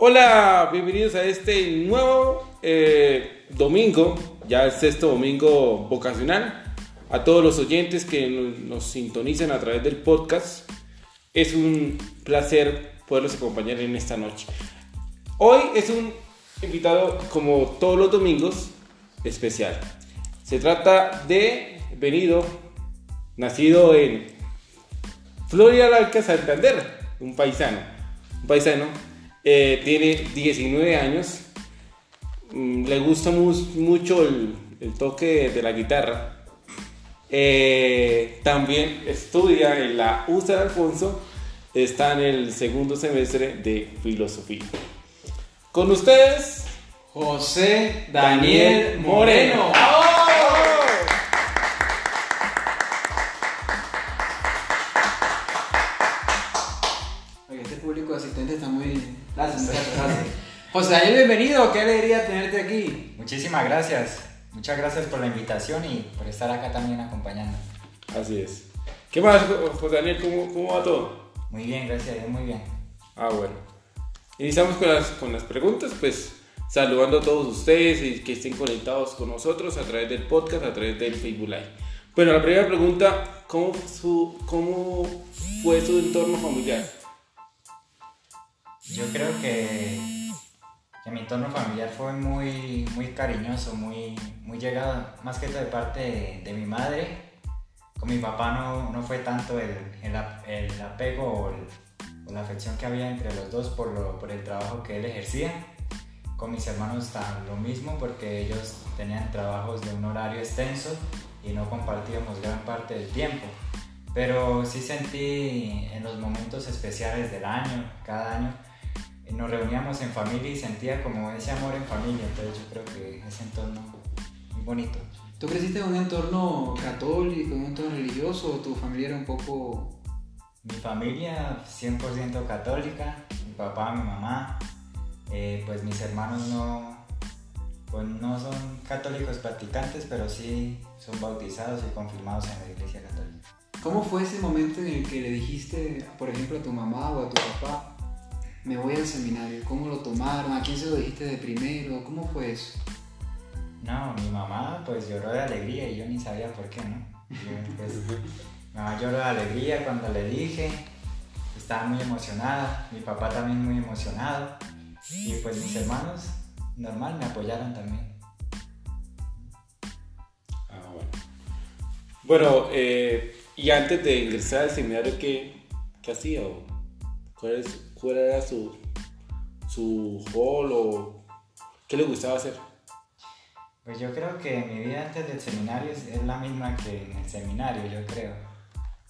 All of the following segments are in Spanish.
Hola, bienvenidos a este nuevo eh, domingo, ya el sexto domingo vocacional. A todos los oyentes que nos, sintonizan a través del podcast, es un placer poderlos acompañar en esta noche. Hoy es un invitado, como todos los domingos, especial. Se trata de Venido, nacido en Florida Blanca, Santander, un paisano. Un paisano, eh, tiene 19 años, mm, le gusta mu- mucho el, el toque de la guitarra. Eh, también estudia en la U San Alfonso, está en el segundo semestre de filosofía. Con ustedes, José Daniel Moreno. Oye, bienvenido. Qué alegría tenerte aquí. Muchísimas gracias. Muchas gracias por la invitación y por estar acá también acompañando. así es. ¿Qué más, José Daniel? ¿Cómo, cómo va todo? Muy bien, gracias a Dios, muy bien. Ah, bueno. Iniciamos con las, con las preguntas, pues saludando a todos ustedes y que estén conectados con nosotros a través del podcast, a través del Facebook Live. Bueno, la primera pregunta, ¿cómo, su, cómo fue su entorno familiar? Yo creo que, que mi entorno familiar fue muy, muy cariñoso, muy, muy llegado, más que todo de parte de, de mi madre. Con mi papá no, no fue tanto el, el, el apego o, el- o la afección que había entre los dos por, lo- por el trabajo que él ejercía. Con mis hermanos lo mismo porque ellos tenían trabajos de un horario extenso y no compartíamos gran parte del tiempo. Pero sí sentí en los momentos especiales del año, cada año, nos reuníamos en familia y sentía como ese amor en familia. Entonces yo creo que ese entorno muy bonito. ¿Tú creciste en un entorno católico, en un entorno religioso o tu familia era un poco. Mi familia 100% católica, mi papá, mi mamá, eh, pues mis hermanos no, pues no son católicos practicantes, pero sí son bautizados y confirmados en la iglesia católica. ¿Cómo fue ese momento en el que le dijiste, por ejemplo, a tu mamá o a tu papá, me voy al seminario? ¿Cómo lo tomaron? ¿A quién se lo dijiste de primero? ¿Cómo fue eso? No, mi mamá pues lloró de alegría y yo ni sabía por qué, ¿no? Yo, pues, mi mamá lloró de alegría cuando le dije, estaba muy emocionada, mi papá también muy emocionado y pues mis hermanos normal me apoyaron también. Ah, bueno. Bueno, eh, y antes de ingresar al seminario, ¿qué, qué hacía? o ¿Cuál, es- cuál era su, su rol o qué le gustaba hacer? Pues yo creo que mi vida antes del seminario es, la misma que en el seminario, yo creo.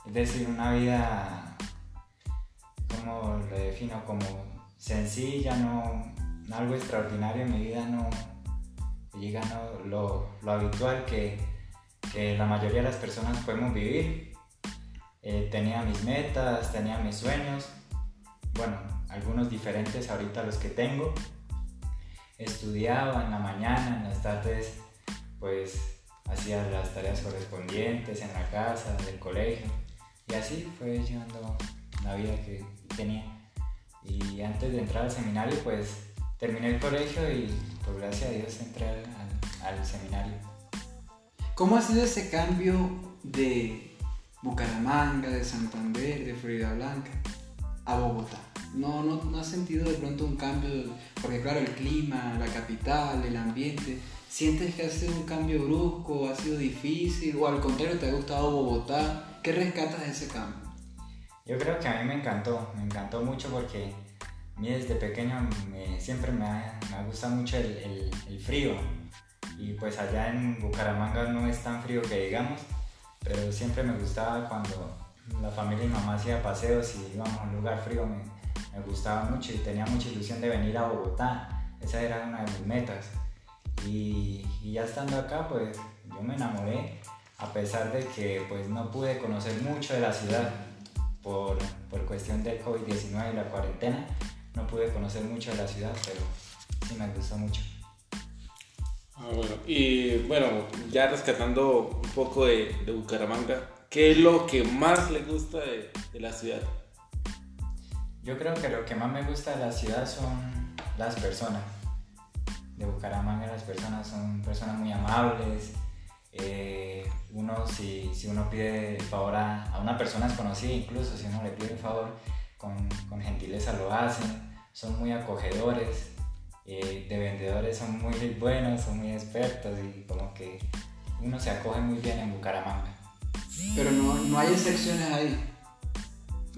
Es decir, una vida, como lo defino, como sencilla, no algo extraordinario en mi vida, no llega no, lo, lo habitual que, que la mayoría de las personas podemos vivir. Eh, tenía mis metas, tenía mis sueños, bueno, algunos diferentes ahorita los que tengo estudiaba en la mañana, en las tardes pues hacía las tareas correspondientes en la casa, del colegio y así fue llevando la vida que tenía. Y antes de entrar al seminario pues terminé el colegio y por gracia a Dios entré al seminario. ¿Cómo ha sido ese cambio de Bucaramanga, de Santander, de Florida Blanca a Bogotá? ¿No, no, no has sentido de pronto un cambio? Porque claro, el clima, la capital, el ambiente. ¿Sientes que ha sido un cambio brusco, ha sido difícil o al contrario te ha gustado Bogotá? ¿Qué rescatas de ese cambio? Yo creo que a mí me encantó, me encantó mucho porque a mí desde pequeño me- siempre me ha, me ha gustado mucho el, el- el frío. Y pues allá en Bucaramanga no es tan frío que digamos, pero siempre me gustaba cuando la familia y mamá hacía paseos y íbamos a un lugar frío, me, me gustaba mucho y tenía mucha ilusión de venir a Bogotá. Esa era una de mis metas. Y, ya estando acá, pues yo me enamoré, a pesar de que pues no pude conocer mucho de la ciudad por, por cuestión del COVID-19 y la cuarentena. No pude conocer mucho de la ciudad, pero sí me gustó mucho. Ah, bueno. Y bueno, ya rescatando un poco de, de Bucaramanga, ¿qué es lo que más le gusta de, de la ciudad? Yo creo que lo que más me gusta de la ciudad son las personas. De Bucaramanga las personas son personas muy amables. Eh, uno, si, si, uno pide el favor a, a, una persona desconocida, incluso si uno le pide el favor, con, con gentileza lo hacen. Son muy acogedores. Eh, de vendedores son muy buenos, son muy expertos y como que uno se acoge muy bien en Bucaramanga. Pero no, no hay excepciones ahí.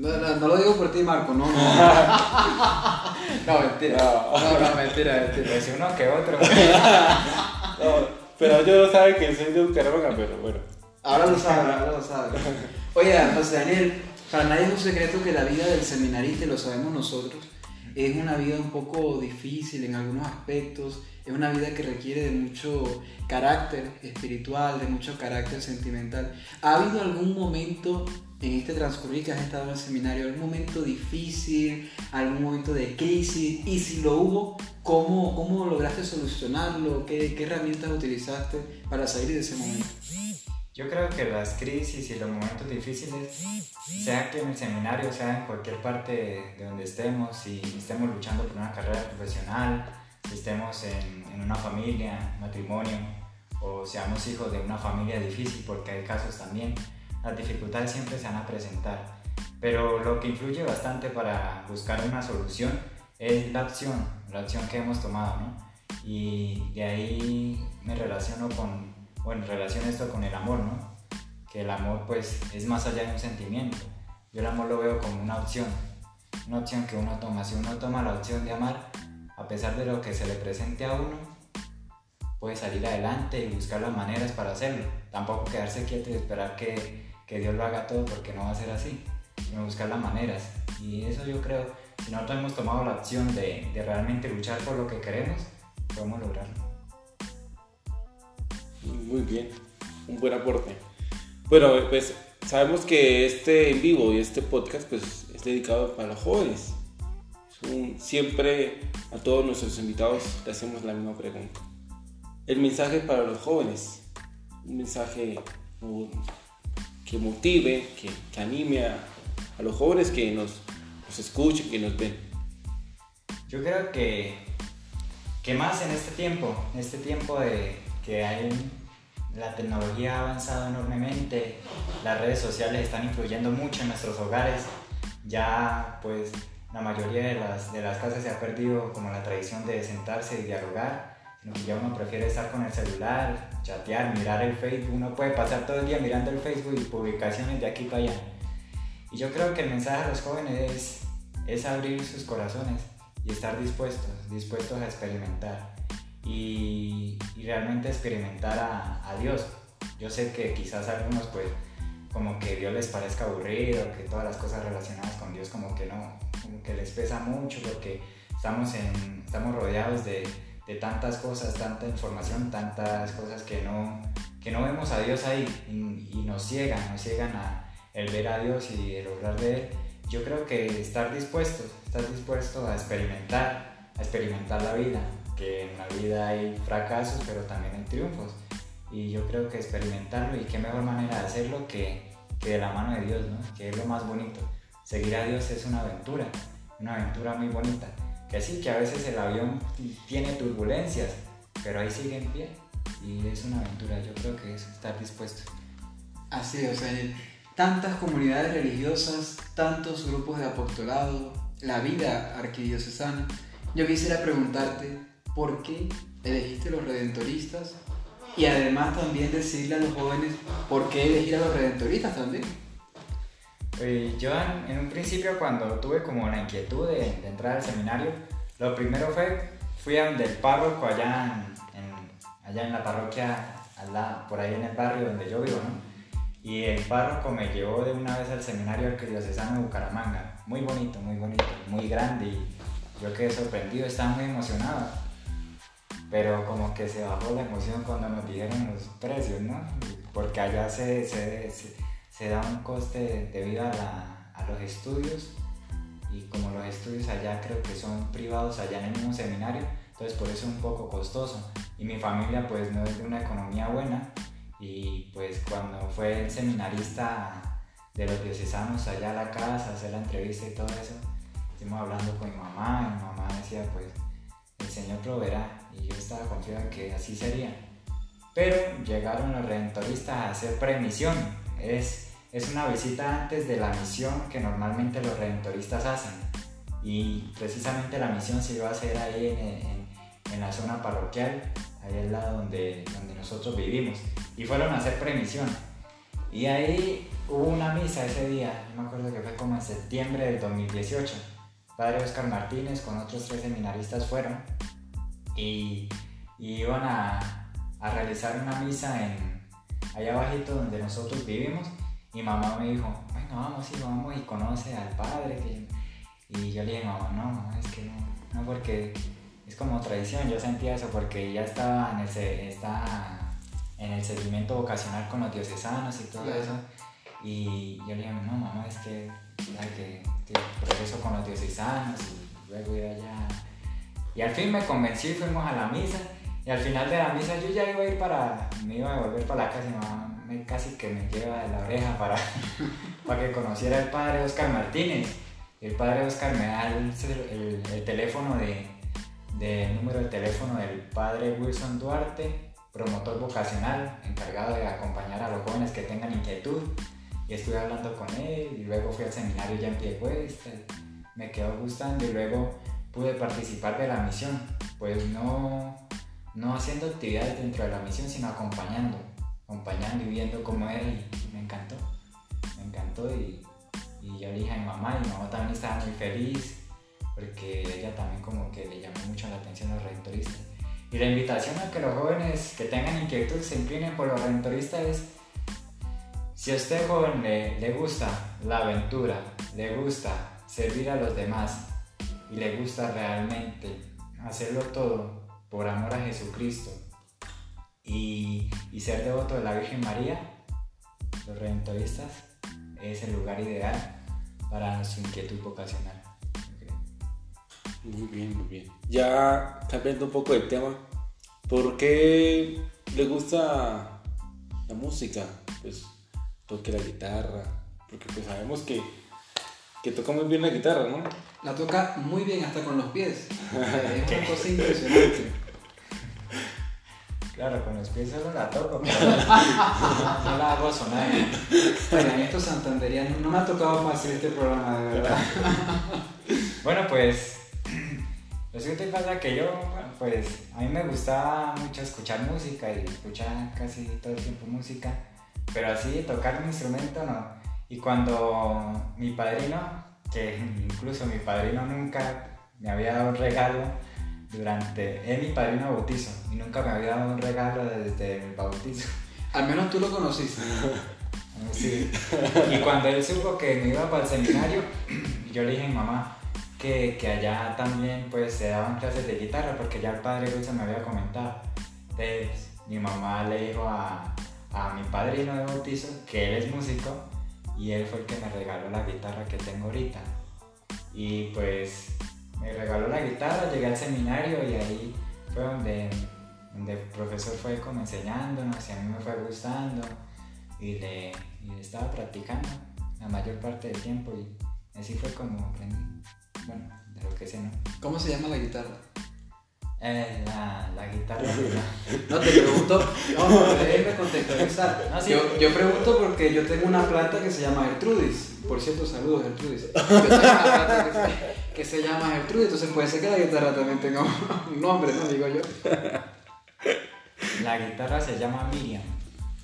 No, no, lo digo por ti, Marco, no, no. no, mentira. No, no, mentira, mentira. Pues uno que otro. pero yo no sabe que soy de Bucaramanga, pero bueno. Ahora lo sabe, ahora lo sabe. Oye, José Daniel, para nadie es un secreto que la vida del seminarista, lo sabemos nosotros, es una vida un poco difícil en algunos aspectos, es una vida que requiere de mucho carácter espiritual, de mucho carácter sentimental. ¿Ha habido algún momento en este transcurrir que has estado en el seminario, algún momento difícil, algún momento de crisis? Y si lo hubo, ¿cómo, cómo lograste solucionarlo? ¿Qué, ¿Qué herramientas utilizaste para salir de ese momento? Yo creo que las crisis y los momentos difíciles, sea aquí en el seminario, sea en cualquier parte de donde estemos, si estemos luchando por una carrera profesional, si estemos en, en una familia, matrimonio, o seamos hijos de una familia difícil, porque hay casos también, las dificultades siempre se van a presentar. Pero lo que influye bastante para buscar una solución es la acción, la acción que hemos tomado, ¿no? Y de ahí me relaciono con bueno, relaciona esto con el amor, ¿no? Que el amor pues es más allá de un sentimiento. Yo el amor lo veo como una opción, una opción que uno toma. Si uno toma la opción de amar, a pesar de lo que se le presente a uno, puede salir adelante y buscar las maneras para hacerlo. Tampoco quedarse quieto y esperar que, que Dios lo haga todo porque no va a ser así, sino buscar las maneras. Y eso yo creo, si nosotros hemos tomado la opción de, realmente luchar por lo que queremos, podemos lograrlo. Muy bien, un buen aporte. Bueno, pues sabemos que este en vivo y este podcast pues es dedicado para los jóvenes. siempre a todos nuestros invitados le hacemos la misma pregunta. El mensaje para los jóvenes, un mensaje que motive, que, anime a, los jóvenes que nos, nos escuchen, que nos ven. Yo creo que, que más en este tiempo, en este tiempo de que hay la tecnología ha avanzado enormemente, las redes sociales están influyendo mucho en nuestros hogares, ya pues la mayoría de las, de las casas se ha perdido como la tradición de sentarse y dialogar, sino que ya uno prefiere estar con el celular, chatear, mirar el Facebook, uno puede pasar todo el día mirando el Facebook y publicaciones de aquí para allá. Y yo creo que el mensaje a los jóvenes es, abrir sus corazones y estar dispuestos, dispuestos a experimentar y, realmente experimentar a, Dios. Yo sé que quizás algunos pues como que Dios les parezca aburrido, que todas las cosas relacionadas con Dios como que no, como que les pesa mucho porque estamos, en, estamos rodeados de, de tantas cosas, tanta información, tantas cosas que no, que no vemos a Dios ahí y, y nos ciegan, nos ciegan a el ver a Dios y el obrar de Él. Yo creo que estar dispuesto, estar dispuesto a experimentar, a experimentar la vida, que en la vida hay fracasos, pero también hay triunfos. Y yo creo que experimentarlo y qué mejor manera de hacerlo que, que de la mano de Dios, ¿no? que es lo más bonito. Seguir a Dios es una aventura, una aventura muy bonita. Que sí, que a veces el avión tiene turbulencias, pero ahí sigue en pie. Y es una aventura, yo creo que es estar dispuesto. Así, o sea, tantas comunidades religiosas, tantos grupos de apostolado, la vida arquidiocesana. Yo quisiera preguntarte, por qué elegiste los redentoristas y además también decirle a los jóvenes por qué elegir a los redentoristas también. Eh, yo en, un principio cuando tuve como la inquietud de, entrar al seminario, lo primero fue, fui a donde el párroco allá en, allá en la parroquia, por ahí en el barrio donde yo vivo, ¿no? Y el párroco me llevó de una vez al seminario arquidiocesano de Bucaramanga. Muy bonito, muy bonito, muy grande yo quedé sorprendido, estaba muy emocionado pero como que se bajó la emoción cuando nos dijeron los precios, ¿no? Porque allá se, se, da un coste debido a, a, los estudios y como los estudios allá creo que son privados allá en el mismo seminario, entonces por eso es un poco costoso. Y mi familia pues no es de una economía buena y pues cuando fue el seminarista de los diocesanos allá a la casa, hacer la entrevista y todo eso, estuvimos hablando con mi mamá y mi mamá decía pues el Señor proveerá. Y yo estaba confiado en que así sería. Pero llegaron los redentoristas a hacer premisión. Es, es una visita antes de la misión que normalmente los redentoristas hacen. Y precisamente la misión se iba a hacer ahí en, en, la zona parroquial, ahí al lado donde, donde nosotros vivimos. Y fueron a hacer premisión. Y ahí hubo una misa ese día, yo me acuerdo que fue como en septiembre del 2018. Padre Oscar Martínez con otros tres seminaristas fueron y, iban a, a, realizar una misa en allá abajito donde nosotros vivimos y mamá me dijo, bueno, vamos y vamos y conoce al padre. Y yo le dije, mamá, no, mamá, es que no, no porque es como tradición, yo sentía eso porque ya estaba en el, en el seguimiento vocacional con los diocesanos y todo eso. Y yo le dije, no, mamá, es que, que, que progreso con los diocesanos y luego iba allá. Y al fin me convencí, fuimos a la misa. Y al final de la misa yo ya iba a ir para, me iba a volver para la casa y mamá casi que me lleva de la oreja para, para que conociera al padre Oscar Martínez. El padre Oscar me da el, el, teléfono de, de, número de teléfono del padre Wilson Duarte, promotor vocacional, encargado de acompañar a los jóvenes que tengan inquietud. Y estuve hablando con él y luego fui al seminario ya en pie puesta, me quedó gustando y luego pude participar de la misión, pues no, no haciendo actividades dentro de la misión, sino acompañando, acompañando y viendo cómo era y me encantó, me encantó y, y yo le dije a mi mamá y mi mamá también estaba muy feliz porque ella también como que le llamó mucho la atención a los. Y la invitación a que los jóvenes que tengan inquietud se inclinen por los redentoristas es si a usted joven le, gusta la aventura, le gusta servir a los demás y le gusta realmente hacerlo todo por amor a Jesucristo y, ser devoto de la Virgen María, los redentoristas es el lugar ideal para su inquietud vocacional. Muy bien, muy bien. Ya cambiando un poco el tema, ¿por qué le gusta la música? Pues toque la guitarra, porque pues sabemos que, que toca muy bien la guitarra, ¿no? La toca muy bien hasta con los pies. es una cosa impresionante. Claro, con los pies solo la toco, pero no la hago sonar. Bueno, en estos santanderianos no me ha tocado fácil este programa, de verdad. Bueno, pues lo siguiente pasa que yo, pues a mí me gusta mucho escuchar música y escuchar casi todo el tiempo música. Pero así, tocar un instrumento no. Y cuando mi padrino, que incluso mi padrino nunca me había dado un regalo durante. Es mi padrino bautizo y nunca me había dado un regalo desde mi bautizo. Al menos tú lo conociste. Sí. Y cuando él supo que me iba para el seminario, yo le dije a mi mamá que, que allá también pues se daban clases de guitarra porque ya el padre Luis me había comentado. Entonces mi mamá le dijo a, a mi padrino de bautizo, que él es músico, y él fue el que me regaló la guitarra que tengo ahorita. Y pues me regaló la guitarra, llegué al seminario y ahí fue donde, el profesor fue como enseñándonos y a mí me fue gustando y le, estaba practicando la mayor parte del tiempo y así fue como aprendí, bueno, de lo que sé, ¿no? ¿Cómo se llama la guitarra? Eh, la, la, guitarra. no, te pregunto, no, déjeme contextualizar. No, yo, yo, pregunto porque yo tengo una planta que se llama Gertrudis. Por cierto, saludos Gertrudis. Yo tengo una planta que se, que se llama Gertrudis, entonces puede ser que la guitarra también tenga un nombre, ¿no? Digo yo. La guitarra se llama Miriam.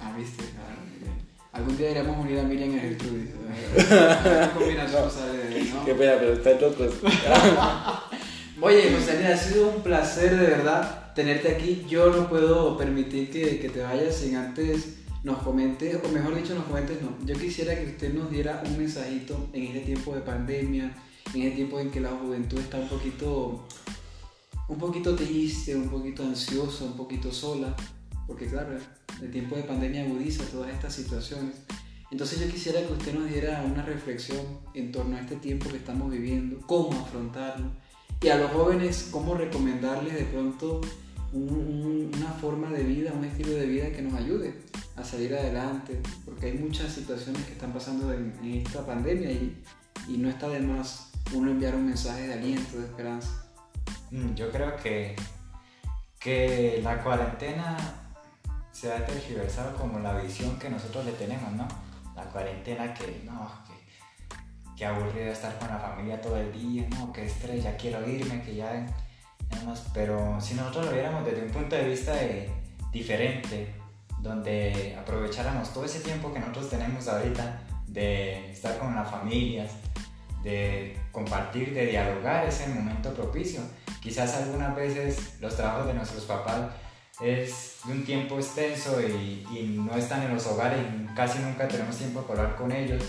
Ah, viste. Ah, Algún día iremos a unir a Miriam y Gertrudis. Una combinación sale, ¿no? Qué pena, pero están locos. Oye, José, ha sido un placer de verdad tenerte aquí. Yo no puedo permitir que, que, te vayas sin antes nos comentes, o mejor dicho, nos comentes, no. Yo quisiera que usted nos diera un mensajito en este tiempo de pandemia, en este tiempo en que la juventud está un poquito, un poquito triste, un poquito ansiosa, un poquito sola, porque claro, el tiempo de pandemia agudiza todas estas situaciones. Entonces yo quisiera que usted nos diera una reflexión en torno a este tiempo que estamos viviendo, cómo afrontarlo y a los jóvenes cómo recomendarles de pronto una forma de vida, un estilo de vida que nos ayude a salir adelante, porque hay muchas situaciones que están pasando en, esta pandemia y, y, no está de más uno enviar un mensaje de aliento, de esperanza. Mm, yo creo que, que la cuarentena se ha tergiversado como la visión que nosotros le tenemos, ¿no? La cuarentena que, no, que aburrido estar con la familia todo el día, no, que estrés, ya quiero irme, que ya, más. Pero si nosotros lo viéramos desde un punto de vista diferente, donde aprovecháramos todo ese tiempo que nosotros tenemos ahorita de estar con las familias, de compartir, de dialogar, es el momento propicio. Quizás algunas veces los trabajos de nuestros papás es de un tiempo extenso y, no están en los hogares y casi nunca tenemos tiempo para hablar con ellos.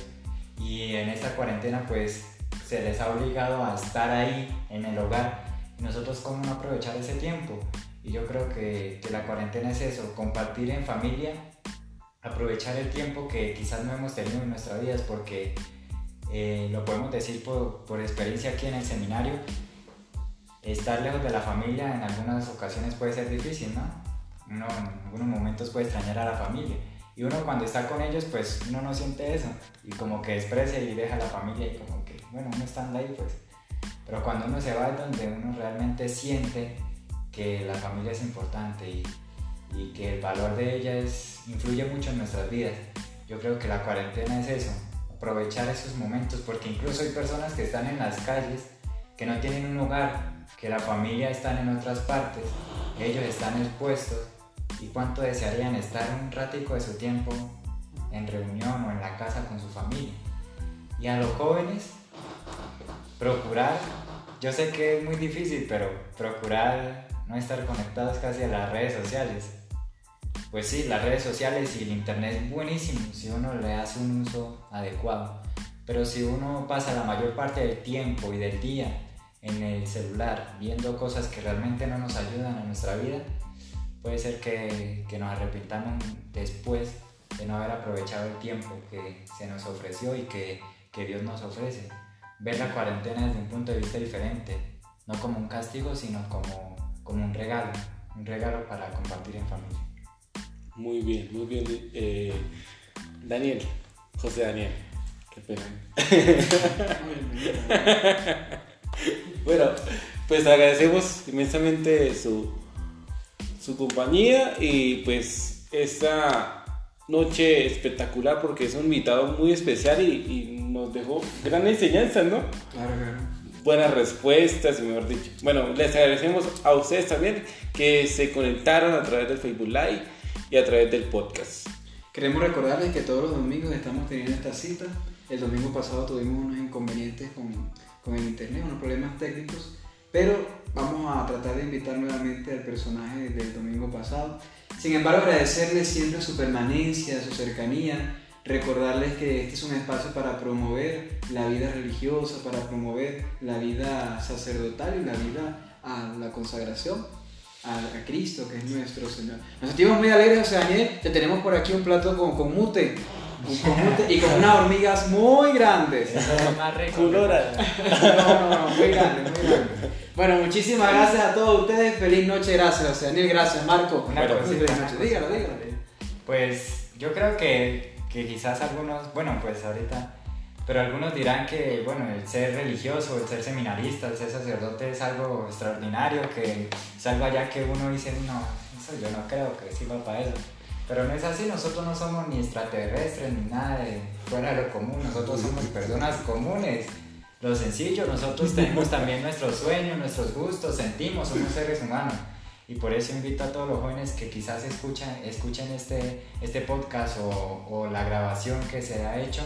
Y en esta cuarentena pues se les ha obligado a estar ahí en el hogar. Y nosotros cómo no aprovechar ese tiempo. Y yo creo que, que la cuarentena es eso, compartir en familia, aprovechar el tiempo que quizás no hemos tenido en nuestras vidas porque eh, lo podemos decir por, por experiencia aquí en el seminario, estar lejos de la familia en algunas ocasiones puede ser difícil, ¿no? En algunos momentos puede extrañar a la familia. Y uno cuando está con ellos, pues uno no siente eso. Y como que desprecia y deja a la familia y como que, bueno, uno está ahí, pues. Pero cuando uno se va es donde uno realmente siente que la familia es importante y, y que el valor de ella es, influye mucho en nuestras vidas. Yo creo que la cuarentena es eso, aprovechar esos momentos, porque incluso hay personas que están en las calles, que no tienen un hogar, que la familia está en otras partes, ellos están expuestos y cuánto desearían estar un ratico de su tiempo en reunión o en la casa con su familia. Y a los jóvenes, procurar, yo sé que es muy difícil, pero procurar no estar conectados casi a las redes sociales. Pues sí, las redes sociales y el internet es buenísimo si uno le hace un uso adecuado. Pero si uno pasa la mayor parte del tiempo y del día en el celular viendo cosas que realmente no nos ayudan a nuestra vida, puede ser que, que nos arrepintamos después de no haber aprovechado el tiempo que se nos ofreció y que, que Dios nos ofrece. Ver la cuarentena desde un punto de vista diferente, no como un castigo, sino como, como un regalo, un regalo para compartir en familia. Muy bien, muy bien. Eh, Daniel, José Daniel, qué pena. bueno, pues agradecemos inmensamente su, su compañía y pues esta noche espectacular porque es un invitado muy especial y, nos dejó gran enseñanza, ¿no? Claro, claro. Buenas respuestas, mejor dicho. Bueno, les agradecemos a ustedes también que se conectaron a través del Facebook Live y a través del podcast. Queremos recordarles que todos los domingos estamos teniendo esta cita. El domingo pasado tuvimos unos inconvenientes con con el internet, unos problemas técnicos, pero vamos a tratar de invitar nuevamente al personaje del domingo pasado. Sin embargo, agradecerles siempre su permanencia, su cercanía, recordarles que este es un espacio para promover la vida religiosa, para promover la vida sacerdotal y la vida a la consagración a, Cristo, que es nuestro Señor. Nos sentimos muy alegres, José Daniel, te tenemos por aquí un plato con, con mute y con unas hormigas muy grandes. más No, no, no, muy grandes, muy grandes. Bueno, muchísimas gracias a todos ustedes. Feliz noche, gracias, José Daniel, gracias, Marco. Una feliz noche. Dígalo, dígalo. Pues yo creo que, que quizás algunos, bueno, pues ahorita, pero algunos dirán que, bueno, el ser religioso, el ser seminarista, el ser sacerdote es algo extraordinario, que es algo allá que uno dice, no, eso yo no creo que sirva para eso. Pero no es así, nosotros no somos ni extraterrestres ni nada de fuera de lo común, nosotros somos personas comunes. Lo sencillo, nosotros tenemos también nuestros sueños, nuestros gustos, sentimos, somos seres humanos. Y por eso invito a todos los jóvenes que quizás escuchan, escuchen este, este podcast o, o la grabación que se ha hecho,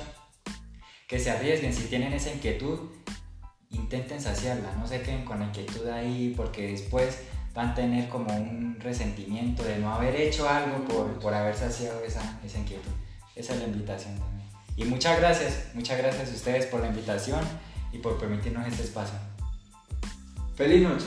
que se arriesguen, si tienen esa inquietud, intenten saciarla, no se queden con la inquietud ahí porque después van a tener como un resentimiento de no haber hecho algo por, por haber saciado esa, esa inquietud. Esa es la invitación también. Y muchas gracias, muchas gracias a ustedes por la invitación y por permitirnos este espacio. Feliz noche.